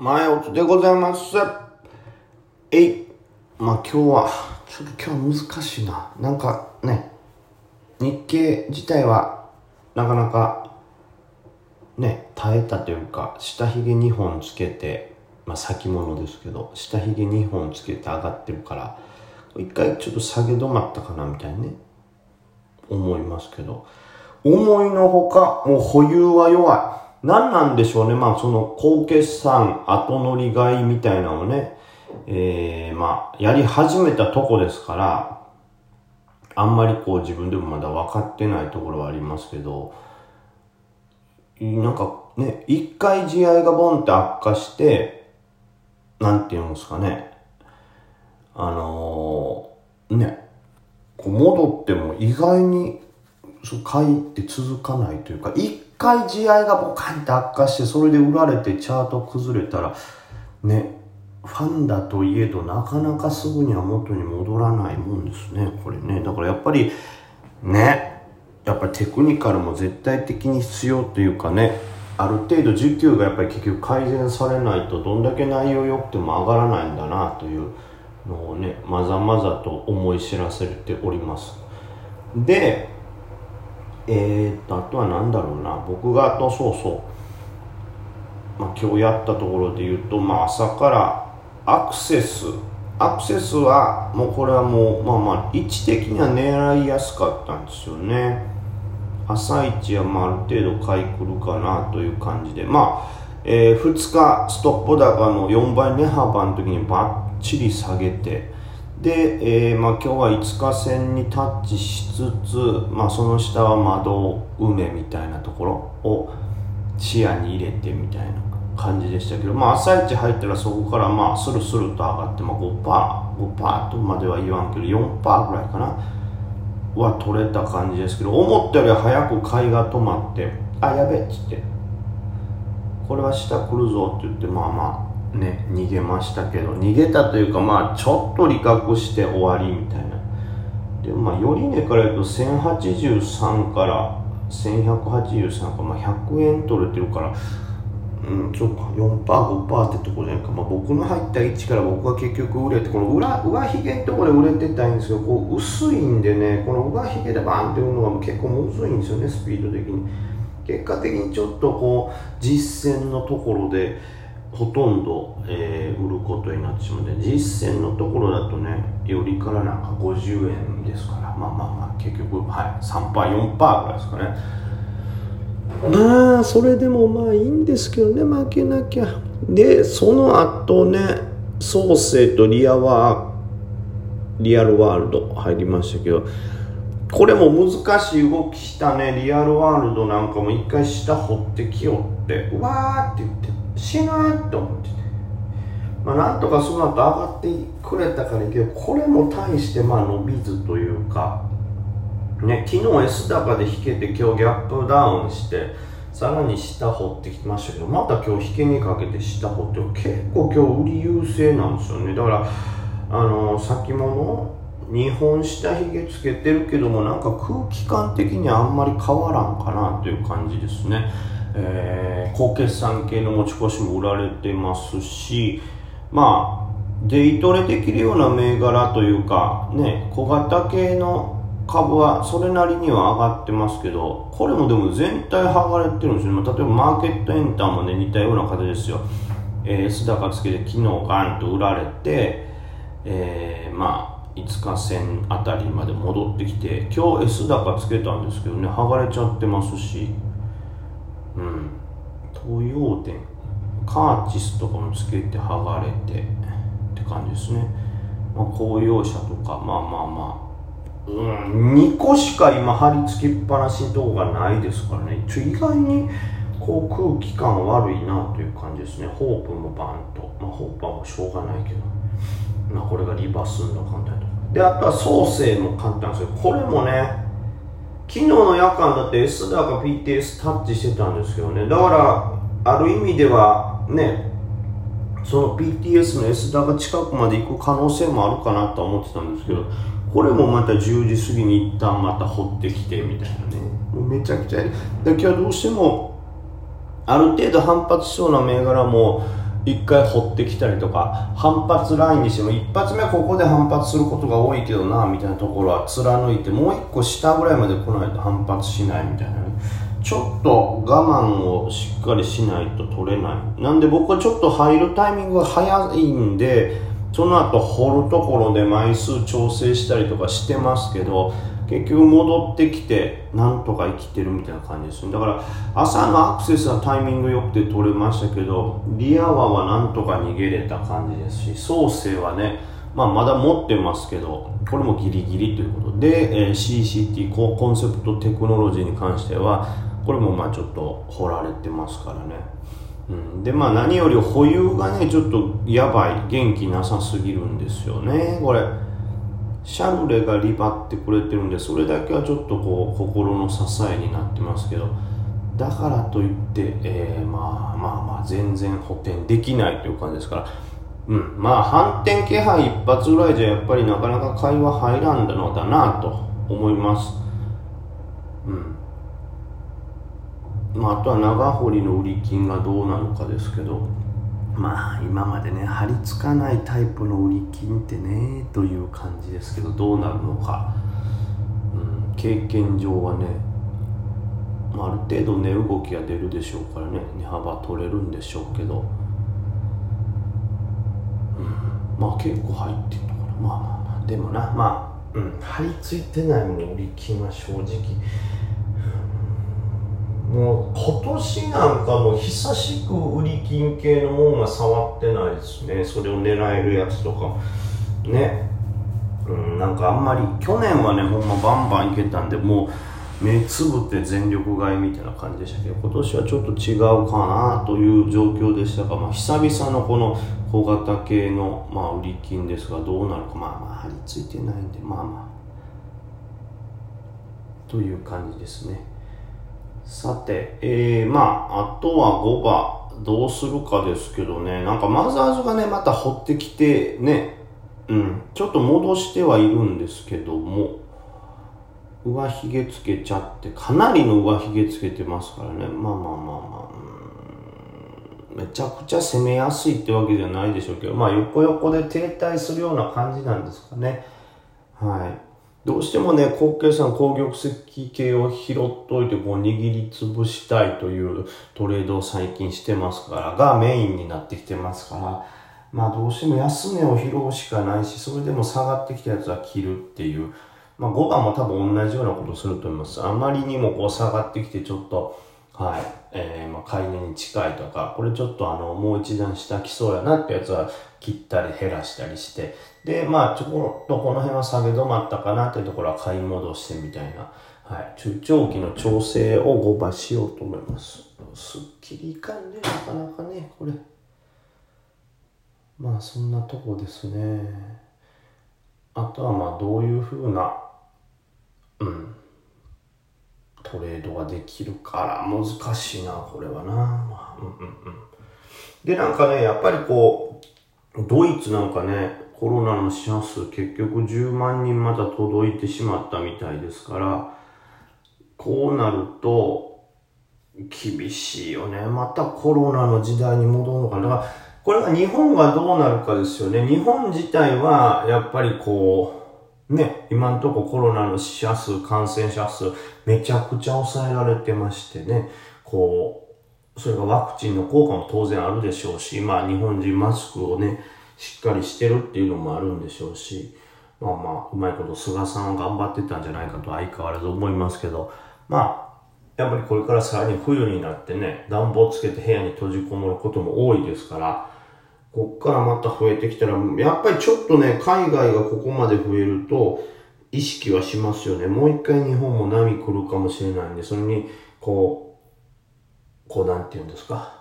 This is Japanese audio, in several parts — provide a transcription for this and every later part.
前音でございます。えい。まあ今日は、ちょっと今日難しいな。なんかね、日経自体はなかなかね、耐えたというか、下髭2本つけて、まあ先物ですけど、下髭2本つけて上がってるから、一回ちょっと下げ止まったかなみたいにね、思いますけど、思いのほか、もう保有は弱い。何なんでしょうね。まあその高決算後乗り買いみたいなのをね、えー、まあやり始めたとこですから、あんまりこう自分でもまだ分かってないところはありますけど、なんかね、一回試合がボンって悪化して、なんていうんですかね、あのー、ね、こう戻っても意外にそう買いって続かないというか、一回試合がボカンって悪化して、それで売られてチャート崩れたら、ね、ファンだといえど、なかなかすぐには元に戻らないもんですね、これね。だからやっぱり、ね、やっぱりテクニカルも絶対的に必要というかね、ある程度需給がやっぱり結局改善されないと、どんだけ内容良くても上がらないんだなというのをね、まざまざと思い知らせております。で、えー、っと、あとは何だろうな、僕が、とそうそう、まあ、今日やったところで言うと、まあ、朝からアクセス、アクセスは、もうこれはもう、まあまあ、位置的には狙いやすかったんですよね。朝一は、まあ、ある程度買い来るかなという感じで、まあ、えー、2日ストップ高の4倍値幅の時にバッチリ下げて、で、えーまあ、今日は5日線にタッチしつつ、まあ、その下は窓埋めみたいなところを視野に入れてみたいな感じでしたけど、まあ、朝一入ったらそこからまあスルスルと上がって、まあ、5%、5%とまでは言わんけど4%ぐらいかなは取れた感じですけど思ったより早く買いが止まってあやべえっつってこれは下来るぞって言ってまあまあね、逃げましたけど逃げたというかまあちょっと利確して終わりみたいな。でもまあよりねから言うと1083から1183かまあ100円取れてるからうんそうか 4%5% ってとこじゃないか、まあ、僕の入った位置から僕は結局売れてこの裏上髭のところで売れてたいんですけどこう薄いんでねこの上髭でバーンって売るのが結構むずいんですよねスピード的に。結果的にちょっとこう実践のところでほとんど、えー、売ることになってしまうので実践のところだとねよりからなんか50円ですからまあまあまあ結局はい 3%4% ぐらいですかね。まあそれでもまあいいんですけどね負けなきゃ。でその後ね創生とリアワーリアルワールド入りましたけどこれも難しい動きしたね。リアルワールドなんかも一回下掘ってきよってうわーって言って死ぬって思ってて、まあ、なんとかその後上がってくれたからいいけどこれも大してまあ伸びずというかね昨日 S 高で引けて今日ギャップダウンしてさらに下掘ってきましたけどまた今日引けにかけて下掘って結構今日売り優勢なんですよね。だからあの先物2本下髭つけてるけどもなんか空気感的にあんまり変わらんかなという感じですね。えー、高決算系の持ち越しも売られてますしまあデイトレできるような銘柄というかね小型系の株はそれなりには上がってますけどこれもでも全体剥がれてるんですよね。例えばマーケットエンターもね似たような形ですよ、えー、S 高つけて昨日ガンと売られて、えー、まあ5日線あたりまで戻ってきて今日 S 高つけたんですけどね剥がれちゃってますし。うん、東洋店。カーチスとかもつけて剥がれて。って感じですね、まあ、公用車とか。まあまあまあ、うん、2個しか今貼り付けっぱなしのとこがないですからね。意外にこう空気感悪いなという感じですね。ホープもバンと、まあ、ホープはもうしょうがないけど、まあ、これがリバースの簡単と。であとは創生も簡単ですよ。これもね昨日の夜間だって S 高 PTS タッチしてたんですけどね。だからある意味ではねその PTS の S 高近くまで行く可能性もあるかなと思ってたんですけどこれもまた10時過ぎに一旦また掘ってきてみたいなね。もうめちゃくちゃで。今日どうしてもある程度反発しそうな銘柄も一回掘ってきたりとか反発ラインにしても一発目ここで反発することが多いけどなみたいなところは貫いてもう一個下ぐらいまで来ないと反発しないみたいなね。ちょっと我慢をしっかりしないと取れない。なんで僕はちょっと入るタイミングが早いんでその後掘るところで枚数調整したりとかしてますけど結局戻ってきてなんとか生きてるみたいな感じですね。だから朝のアクセスはタイミング良くて取れましたけどリアワはなんとか逃げれた感じですし創生はねまあ、まだ持ってますけどこれもギリギリということで、えー、CCT コンセプトテクノロジーに関してはこれもまあちょっと掘られてますからね、うん、でまあ何より保有がねちょっとやばい元気なさすぎるんですよねこれ。シャルレがリバってくれてるんでそれだけはちょっとこう心の支えになってますけどだからといって、えー、まあまあまあ全然補填できないという感じですからうんまあ反転気配一発ぐらいじゃやっぱりなかなか会話入らんだのだなと思います。うん。まあ、あとは長堀の売り金がどうなのかですけど。まあ今までね張り付かないタイプの売り金ってねという感じですけどどうなるのか、うん、経験上はね、まあ、る程度値動きが出るでしょうからね。値幅取れるんでしょうけど、うん、まあ結構入ってるのかな。まあまあまあでもな。まあ、うん、張り付いてないもの売り金は正直。もう今年なんかも久しく売り金系のもんが触ってないですね。それを狙えるやつとか。ね。うんなんかあんまり去年はねほんまバンバンいけたんでもう目つぶって全力買いみたいな感じでしたけど今年はちょっと違うかなという状況でしたが、まあ、久々のこの小型系の、まあ、売り金ですがどうなるかまあまあ張り付いてないんでまあまあ。という感じですね。さて、えー、まあ、あとは5番、どうするかですけどね、なんかマザーズがね、また掘ってきて、ね、うん、ちょっと戻してはいるんですけども、上髭つけちゃって、かなりの上髭つけてますからね、まあまあまあまあ、めちゃくちゃ攻めやすいってわけじゃないでしょうけど、まあ横横で停滞するような感じなんですかね。はい。どうしてもね、高計算、高玉石系を拾っといて、こう、握りつぶしたいというトレードを最近してますから、がメインになってきてますから、まあどうしても安値を拾うしかないし、それでも下がってきたやつは切るっていう、まあ5番も多分同じようなことすると思います。あまりにもこう下がってきてちょっと、はい、えー、まあ買い値に近いとか、これちょっとあの、もう一段下来そうやなってやつは切ったり減らしたりして、で、まあ、ちょこっとこの辺は下げ止まったかなというところは買い戻してみたいな、はい、中長期の調整を5番しようと思います。すっきりいかんね、なかなかね、これ。まあ、そんなとこですね。あとはまあ、どういうふうな、うん、トレードができるから難しいな、これはな。あ、うんうんうん。で、なんかね、やっぱりこう、ドイツなんかね、コロナの死者数結局10万人また届いてしまったみたいですから、こうなると、厳しいよね。またコロナの時代に戻るのかな。だから、これが日本がどうなるかですよね。日本自体は、やっぱりこう、ね、今んとこコロナの死者数、感染者数、めちゃくちゃ抑えられてましてね、こう、それがワクチンの効果も当然あるでしょうし、まあ日本人マスクをね、しっかりしてるっていうのもあるんでしょうし、まあまあ、うまいこと菅さんは頑張ってたんじゃないかと相変わらず思いますけど、まあ、やっぱりこれからさらに冬になってね、暖房つけて部屋に閉じこもることも多いですから、こっからまた増えてきたら、やっぱりちょっとね、海外がここまで増えると、意識はしますよね。もう一回日本も波来るかもしれないんで、それに、こう、こうなんて言うんですか？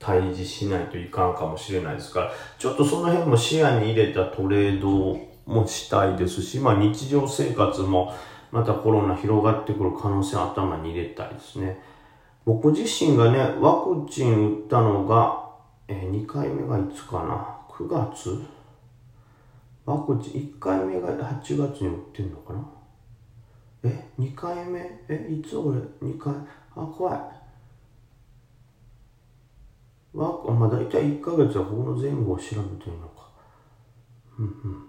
対峙しないといかんかもしれないですから、ちょっとその辺も視野に入れたトレードもしたいですし、まあ日常生活もまたコロナ広がってくる可能性を頭に入れたいですね。僕自身がね、ワクチン打ったのが、えー、2回目がいつかな ?9 月？ワクチン、1回目が8月に打ってんのかな？え ?2 回目？えいつ俺2回？あ、怖い。わまあ大体1ヶ月はこの前後を調べてるのか。うんうん。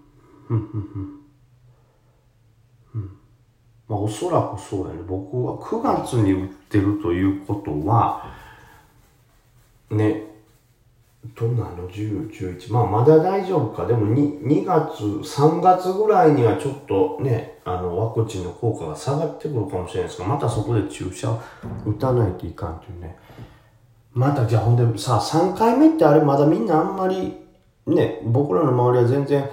うんうんうん。うん。まあおそらくそうやね。僕は9月に売ってるということは、ね、どんなの ?10、11。まあまだ大丈夫か。でも 2, 2月、3月ぐらいにはちょっとね、あの、ワクチンの効果が下がってくるかもしれないですが、またそこで注射を打たないといかんというね。またじゃあほんでさ、3回目ってあれまだみんなあんまり、ね、僕らの周りは全然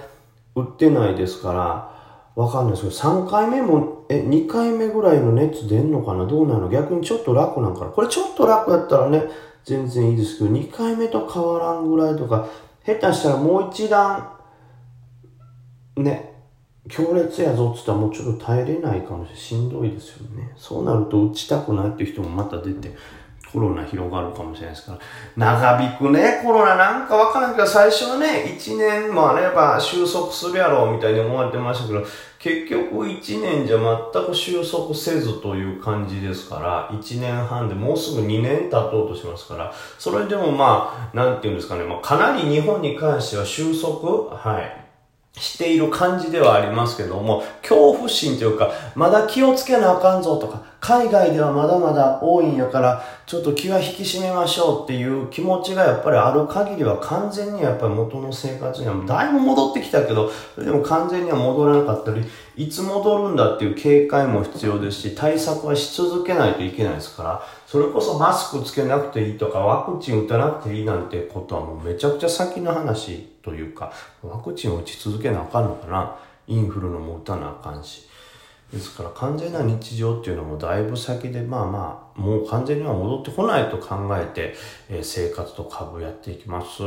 打ってないですから、わかんないですけど、3回目も、え、2回目ぐらいの熱出んのかな？どうなの？逆にちょっと楽なんかな？これちょっと楽やったらね、全然いいですけど、2回目と変わらんぐらいとか、下手したらもう一段、ね、強烈やぞって言ったらもうちょっと耐えれないかもしれない。しんどいですよね。そうなると打ちたくないっていう人もまた出て、コロナ広がるかもしれないですから。長引くね、コロナなんかわからんけど、最初はね、1年もあれば収束するやろうみたいに思われてましたけど、結局1年じゃ全く収束せずという感じですから、1年半でもうすぐ2年経とうとしますから、それでもまあ、なんていうんですかね、まあ、かなり日本に関しては収束、はい。している感じではありますけども、恐怖心というか、まだ気をつけなあかんぞとか、海外ではまだまだ多いんやから、ちょっと気は引き締めましょうっていう気持ちがやっぱりある限りは完全にやっぱり元の生活にはだいぶ戻ってきたけど、でも完全には戻らなかったり、いつ戻るんだっていう警戒も必要ですし、対策はし続けないといけないですから、それこそマスクつけなくていいとか、ワクチン打たなくていいなんてことはもうめちゃくちゃ先の話というか、ワクチンを打ち続けなあかんのかな。インフルのも打たなあかんし。ですから完全な日常っていうのもだいぶ先で、まあまあ、もう完全には戻ってこないと考えて、えー生活と株をやっていきます。